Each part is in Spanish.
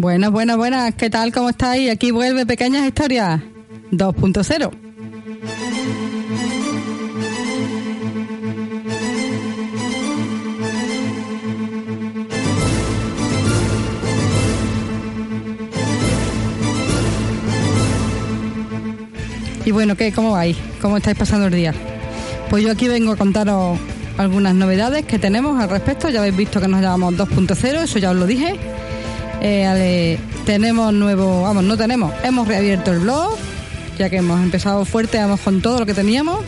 Buenas, buenas, buenas. ¿Qué tal? ¿Cómo estáis? Aquí vuelve Pequeñas Historias 2.0. Y bueno, ¿qué? ¿Cómo vais? ¿Cómo estáis pasando el día? Pues yo aquí vengo a contaros algunas novedades que tenemos al respecto. Ya habéis visto que nos llamamos 2.0, eso ya os lo dije. Eh, tenemos nuevo, vamos, no tenemos, hemos reabierto el blog, ya que hemos empezado fuerte, vamos con todo lo que teníamos.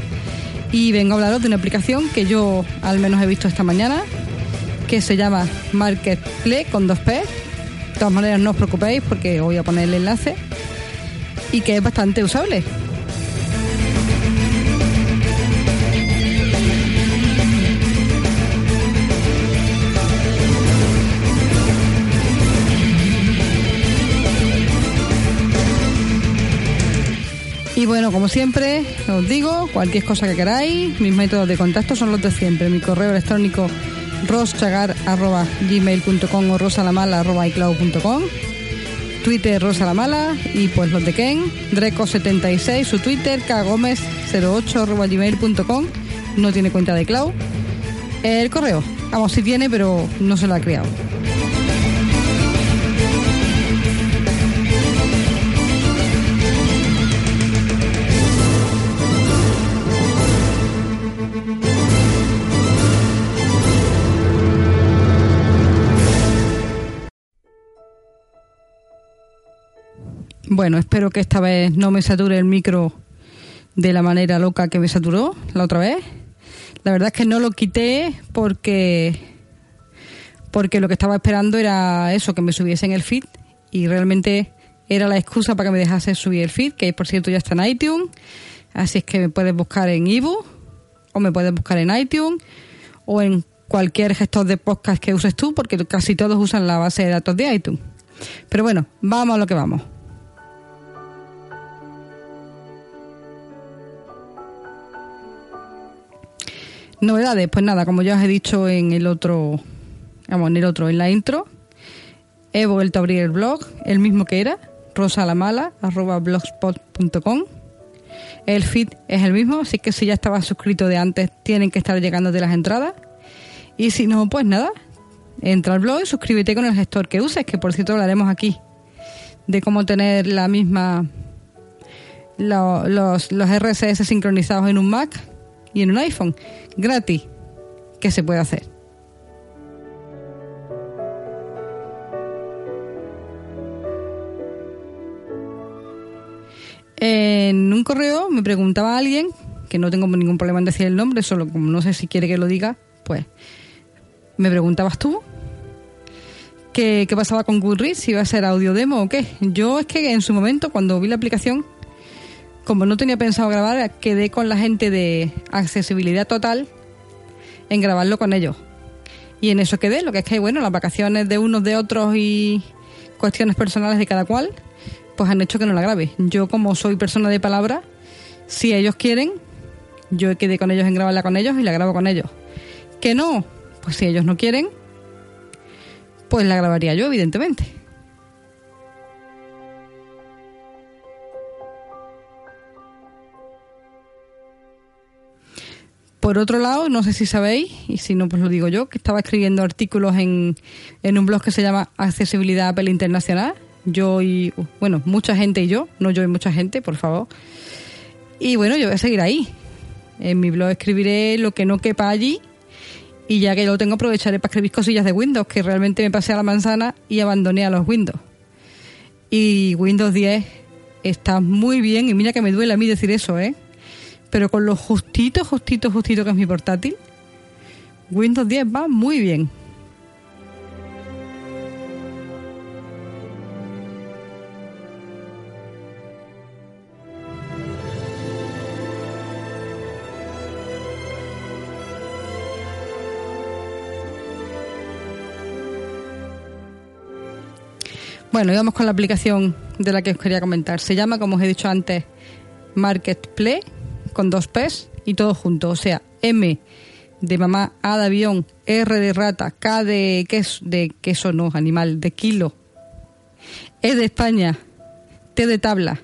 Y vengo a hablaros de una aplicación que yo al menos he visto esta mañana, que se llama Marketplace con dos P. De todas maneras, no os preocupéis porque voy a poner el enlace. Y que es bastante usable. Bueno, como siempre, os digo, cualquier cosa que queráis, mis métodos de contacto son los de siempre. Mi correo electrónico roschagar.gmail.com o rosalamala.icloud.com Twitter rosalamala y pues los de Ken, Dreco76, su Twitter, kgomez08 no tiene cuenta de cloud. El correo, vamos, si tiene, pero no se lo ha creado. Bueno, espero que esta vez no me sature el micro de la manera loca que me saturó la otra vez. La verdad es que no lo quité porque porque lo que estaba esperando era eso, que me subiese en el feed y realmente era la excusa para que me dejase subir el feed, que por cierto ya está en iTunes, así es que me puedes buscar en ebook o me puedes buscar en iTunes o en cualquier gestor de podcast que uses tú, porque casi todos usan la base de datos de iTunes. Pero bueno, vamos a lo que vamos. Novedades, pues nada, como ya os he dicho en el otro, vamos, en el otro, en la intro, he vuelto a abrir el blog, el mismo que era, rosalamala.blogspot.com. El feed es el mismo, así que si ya estaba suscrito de antes, tienen que estar llegando de las entradas. Y si no, pues nada, entra al blog y suscríbete con el gestor que uses, que por cierto hablaremos aquí de cómo tener la misma los, los RSS sincronizados en un Mac y en un iPhone gratis que se puede hacer. En un correo me preguntaba alguien, que no tengo ningún problema en decir el nombre, solo como no sé si quiere que lo diga, pues me preguntabas tú qué, qué pasaba con Goodreads, si iba a ser audio demo o qué. Yo es que en su momento, cuando vi la aplicación, como no tenía pensado grabar, quedé con la gente de accesibilidad total en grabarlo con ellos. Y en eso quedé, lo que es que, bueno, las vacaciones de unos de otros y cuestiones personales de cada cual, pues han hecho que no la grabe. Yo, como soy persona de palabra, si ellos quieren, yo quedé con ellos en grabarla con ellos y la grabo con ellos. Que no, pues si ellos no quieren, pues la grabaría yo, evidentemente. Por otro lado, no sé si sabéis, y si no, pues lo digo yo, que estaba escribiendo artículos en, en un blog que se llama Accesibilidad Apple Internacional. Yo y, bueno, mucha gente y yo, no yo y mucha gente, por favor. Y bueno, yo voy a seguir ahí. En mi blog escribiré lo que no quepa allí Y ya que lo tengo, aprovecharé para escribir cosillas de Windows, que realmente me pasé a la manzana y abandoné a los Windows. Y Windows 10 está muy bien, y mira que me duele a mí decir eso, ¿eh? Pero con lo justito, justito, justito que es mi portátil, Windows 10 va muy bien. Bueno, y vamos con la aplicación de la que os quería comentar. Se llama, como os he dicho antes, Marketplace con dos P's y todo junto. O sea, M de mamá, A de avión, R de rata, K de queso, de queso no, animal, de kilo, E de España, T de tabla,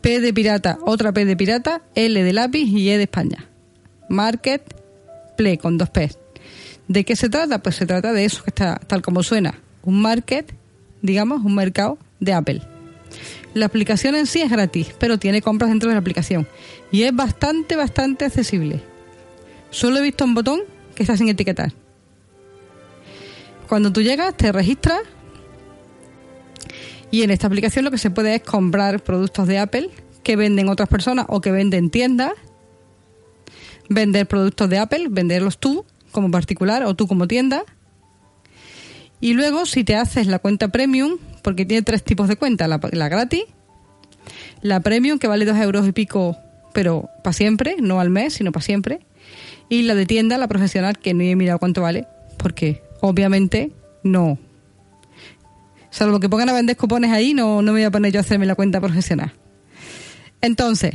P de pirata, otra P de pirata, L de lápiz y E de España. Market Play con dos P's. ¿De qué se trata? Pues se trata de eso que está tal como suena. Un market digamos, un mercado de Apple. La aplicación en sí es gratis, pero tiene compras dentro de la aplicación y es bastante, bastante accesible. Solo he visto un botón que está sin etiquetar. Cuando tú llegas, te registras y en esta aplicación lo que se puede es comprar productos de Apple que venden otras personas o que venden tiendas, vender productos de Apple, venderlos tú como particular o tú como tienda y luego, si te haces la cuenta premium, porque tiene tres tipos de cuenta, la, gratis, la premium, que vale dos euros y pico, pero para siempre, no al mes, sino para siempre, y la de tienda, la profesional, que no he mirado cuánto vale, porque obviamente no. Salvo que pongan a vender cupones ahí, no, no me voy a poner yo a hacerme la cuenta profesional. Entonces,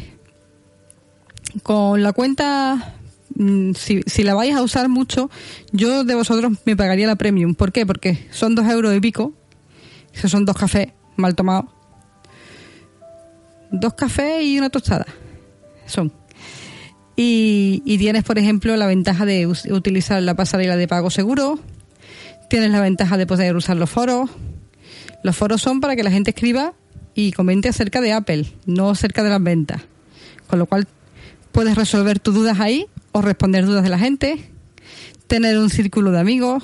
con la cuenta Mm, si, si, la vais a usar mucho, yo de vosotros me pagaría la premium. ¿Por qué? Porque son dos euros y pico. Esos son dos cafés mal tomados. Dos cafés y una tostada. Son. Y, y tienes, por ejemplo, la ventaja de utilizar la pasarela de pago seguro. Tienes la ventaja de poder usar los foros. Los foros son para que la gente escriba y comente acerca de Apple, no acerca de las ventas. Con lo cual puedes resolver tus dudas ahí o responder dudas de la gente, tener un círculo de amigos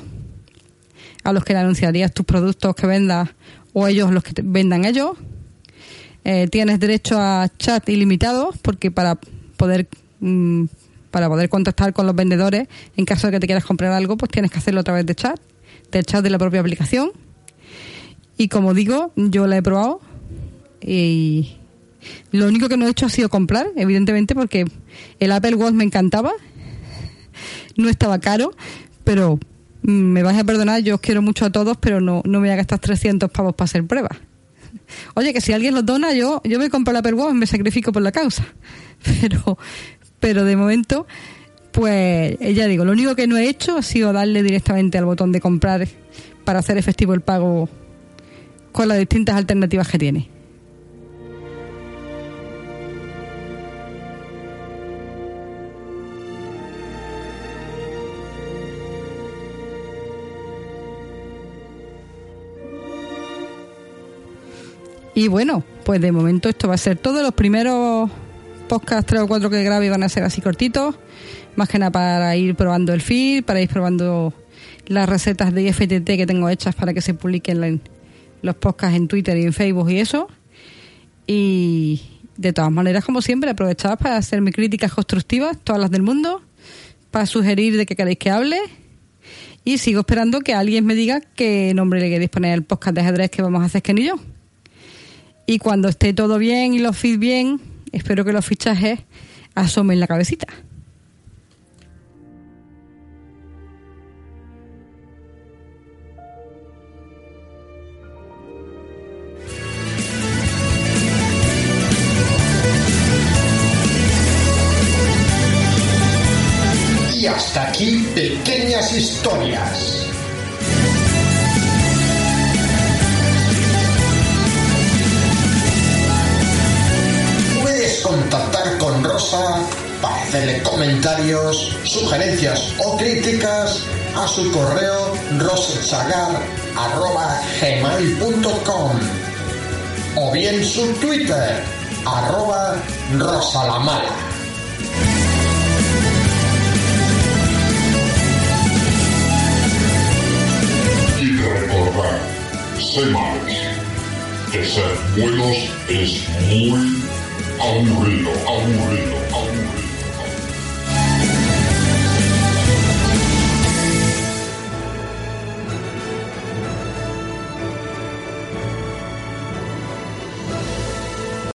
a los que le anunciarías tus productos que vendas o ellos los que vendan ellos. Eh, tienes derecho a chat ilimitado porque para poder mm, para poder contactar con los vendedores en caso de que te quieras comprar algo pues tienes que hacerlo a través de chat del chat de la propia aplicación y como digo yo la he probado y lo único que no he hecho ha sido comprar, evidentemente, porque el Apple Watch me encantaba. No estaba caro, pero me vais a perdonar, yo os quiero mucho a todos, pero no, no me voy a gastar 300 pavos para hacer pruebas. Oye, que si alguien los dona, yo, yo me compro el Apple Watch, me sacrifico por la causa. Pero, pero de momento, pues ya digo, lo único que no he hecho ha sido darle directamente al botón de comprar para hacer efectivo el pago con las distintas alternativas que tiene. Y bueno, pues de momento esto va a ser todo. Los primeros podcasts, tres o cuatro que grabe van a ser así cortitos. Más que nada para ir probando el feed, para ir probando las recetas de IFTT que tengo hechas para que se publiquen los podcasts en Twitter y en Facebook y eso. Y de todas maneras, como siempre, aprovechad para hacerme críticas constructivas, todas las del mundo, para sugerir de qué queréis que hable. Y sigo esperando que alguien me diga qué nombre le queréis poner al podcast de ajedrez que vamos a hacer que ni yo. Y cuando esté todo bien y los feed bien, espero que los fichajes asomen la cabecita. Y hasta aquí pequeñas historias. comentarios, sugerencias o críticas a su correo rosechagar.gmail.com o bien su Twitter arroba rosalamala. Y recordar, sé malos, que ser buenos es muy aburrido, aburrido.